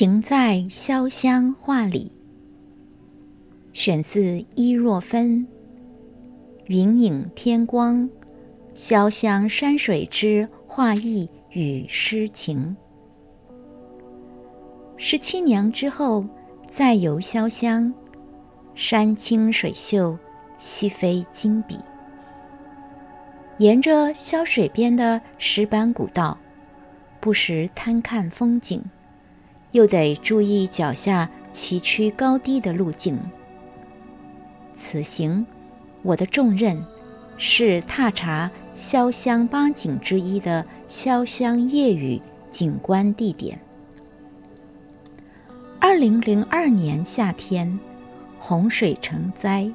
情在潇湘画里，选自伊若芬。云影天光，潇湘山水之画意与诗情。十七年之后，再游潇湘，山清水秀，西飞金笔。沿着潇水边的石板古道，不时贪看风景。又得注意脚下崎岖高低的路径。此行，我的重任是踏查潇湘八景之一的潇湘夜雨景观地点。二零零二年夏天，洪水成灾，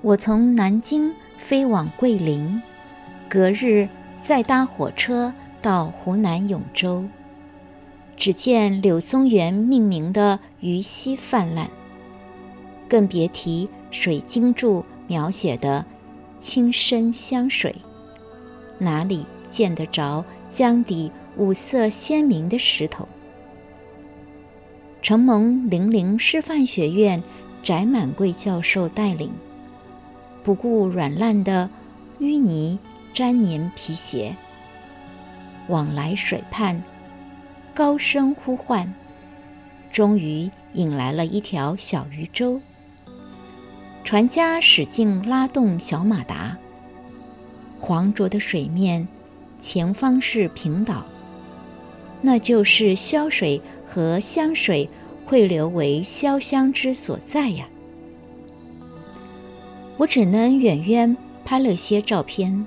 我从南京飞往桂林，隔日再搭火车到湖南永州。只见柳宗元命名的鱼溪泛滥，更别提水晶柱描写的清深香水，哪里见得着江底五色鲜明的石头？承蒙零陵师范学院翟满贵教授带领，不顾软烂的淤泥粘黏皮鞋，往来水畔。高声呼唤，终于引来了一条小渔舟。船家使劲拉动小马达，黄浊的水面前方是平岛，那就是潇水和湘水汇流为潇湘之所在呀。我只能远远拍了些照片，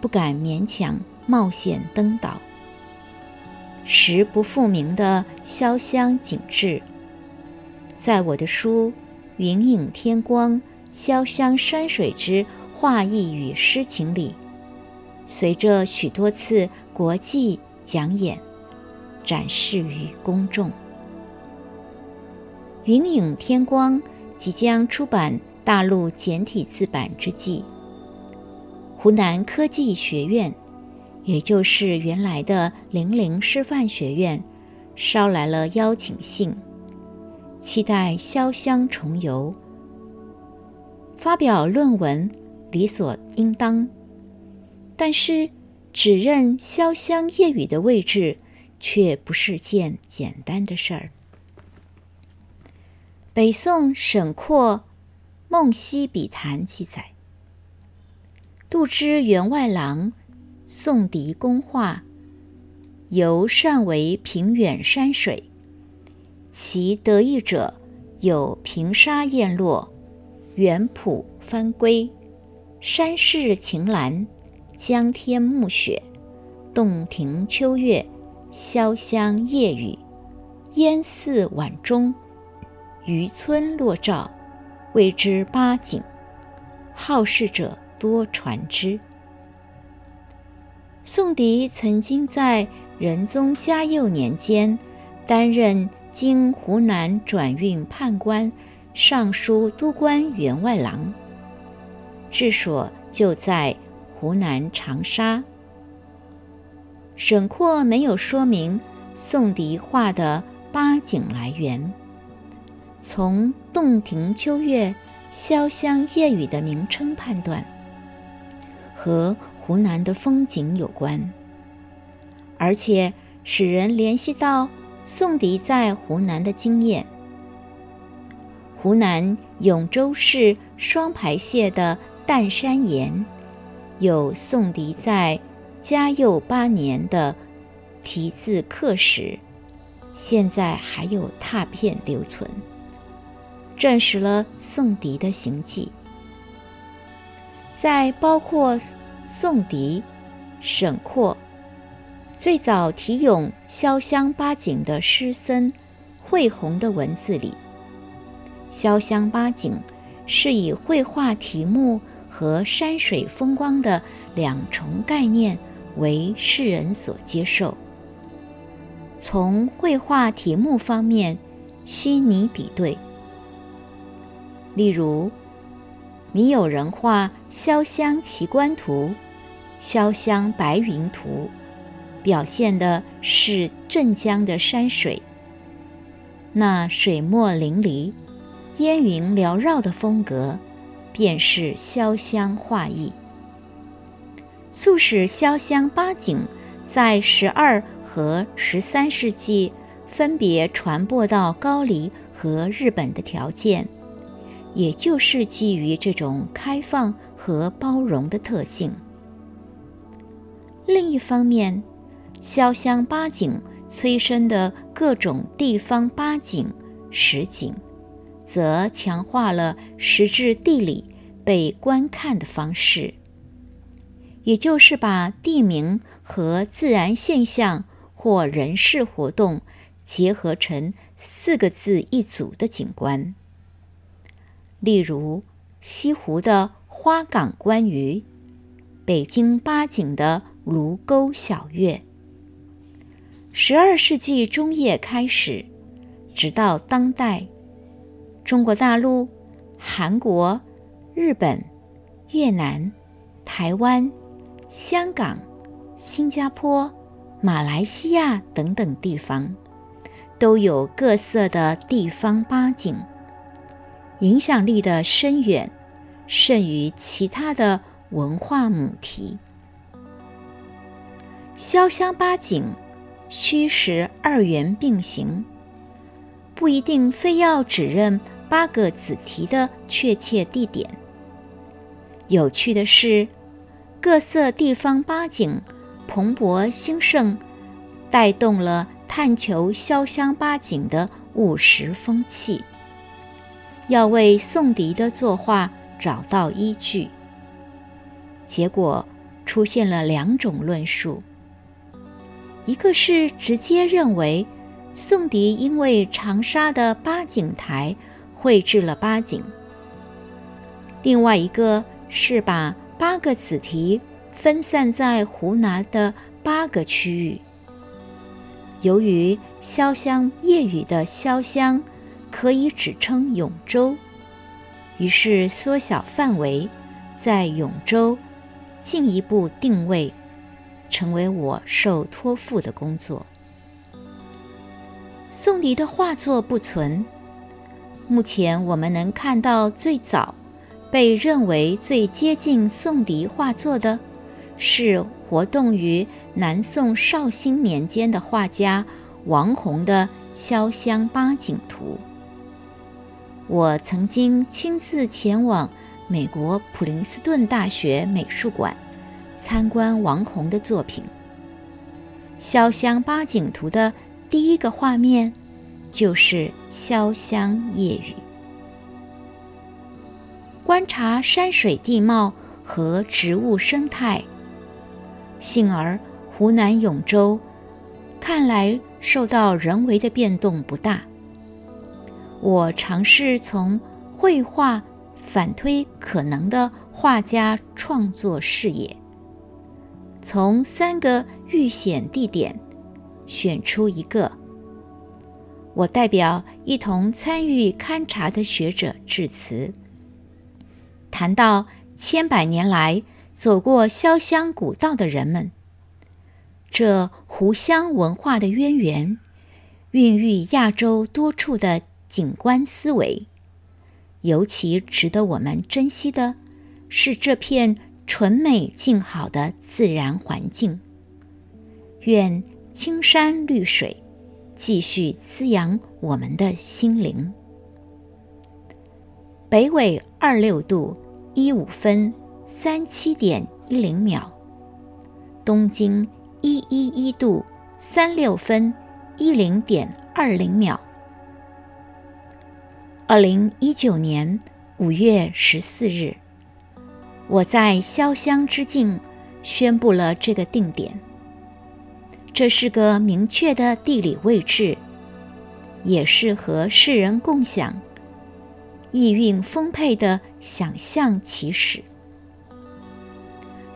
不敢勉强冒险登岛。实不复名的潇湘景致，在我的书《云影天光：潇湘山水之画意与诗情》里，随着许多次国际讲演，展示于公众。《云影天光》即将出版大陆简体字版之际，湖南科技学院。也就是原来的零陵师范学院捎来了邀请信，期待潇湘重游，发表论文理所应当。但是指认潇湘夜雨的位置，却不是件简单的事儿。北宋沈括《梦溪笔谈》记载，杜之员外郎。宋狄公画，游善为平远山水，其得意者有平沙雁落、远浦翻归、山势晴岚、江天暮雪、洞庭秋月、潇湘夜雨、烟寺晚钟、渔村落照，谓之八景。好事者多传之。宋迪曾经在仁宗嘉佑年间担任经湖南转运判官、尚书督官员外郎，治所就在湖南长沙。沈括没有说明宋迪画的八景来源，从“洞庭秋月”“潇湘夜雨”的名称判断，和。湖南的风景有关，而且使人联系到宋迪在湖南的经验。湖南永州市双牌县的淡山岩有宋迪在嘉佑八年的题字刻石，现在还有拓片留存，证实了宋迪的行迹。在包括。宋狄、沈括最早题咏潇湘八景的诗僧惠洪的文字里，潇湘八景是以绘画题目和山水风光的两重概念为世人所接受。从绘画题目方面，虚拟比对，例如。米有人画《潇湘奇观图》《潇湘白云图》，表现的是镇江的山水，那水墨淋漓、烟云缭绕的风格，便是潇湘画意，促使潇湘八景在十二和十三世纪分别传播到高丽和日本的条件，也就是基于这种开放和包容的特性。另一方面，潇湘八景。催生的各种地方八景、实景，则强化了实质地理被观看的方式，也就是把地名和自然现象或人事活动结合成四个字一组的景观。例如，西湖的花港观鱼，北京八景的卢沟晓月。十二世纪中叶开始，直到当代，中国大陆、韩国、日本、越南、台湾、香港、新加坡、马来西亚等等地方，都有各色的地方八景，影响力的深远，甚于其他的文化母题。潇湘八景。虚实二元并行，不一定非要指认八个子题的确切地点。有趣的是，各色地方八景蓬勃兴盛，带动了探求潇湘八景的务实风气。要为宋迪的作画找到依据，结果出现了两种论述。一个是直接认为宋迪因为长沙的八景台绘制了八景，另外一个是把八个子题分散在湖南的八个区域。由于潇湘夜雨的潇湘可以指称永州，于是缩小范围，在永州进一步定位。成为我受托付的工作。宋迪的画作不存，目前我们能看到最早被认为最接近宋迪画作的，是活动于南宋绍兴年间的画家王弘的《潇湘八景图》。我曾经亲自前往美国普林斯顿大学美术馆。参观王洪的作品《潇湘八景图》的第一个画面就是潇湘夜雨。观察山水地貌和植物生态，幸而湖南永州看来受到人为的变动不大。我尝试从绘画反推可能的画家创作视野。从三个遇险地点选出一个，我代表一同参与勘察的学者致辞，谈到千百年来走过潇湘古道的人们，这湖湘文化的渊源，孕育亚洲多处的景观思维。尤其值得我们珍惜的是这片。纯美静好的自然环境，愿青山绿水继续滋养我们的心灵。北纬二六度一五分三七点一零秒，东经一一一度三六分一零点二零秒。二零一九年五月十四日。我在潇湘之境宣布了这个定点，这是个明确的地理位置，也是和世人共享、意蕴丰沛的想象起始。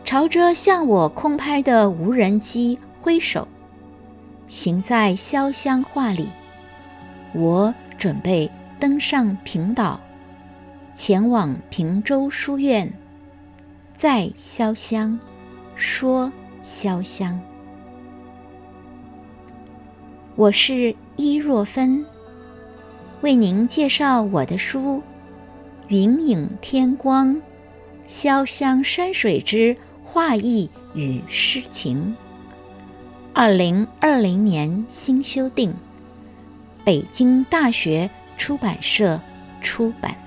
朝着向我空拍的无人机挥手，行在潇湘画里，我准备登上平岛，前往平洲书院。在潇湘，说潇湘。我是伊若芬，为您介绍我的书《云影天光：潇湘山水之画意与诗情》，二零二零年新修订，北京大学出版社出版。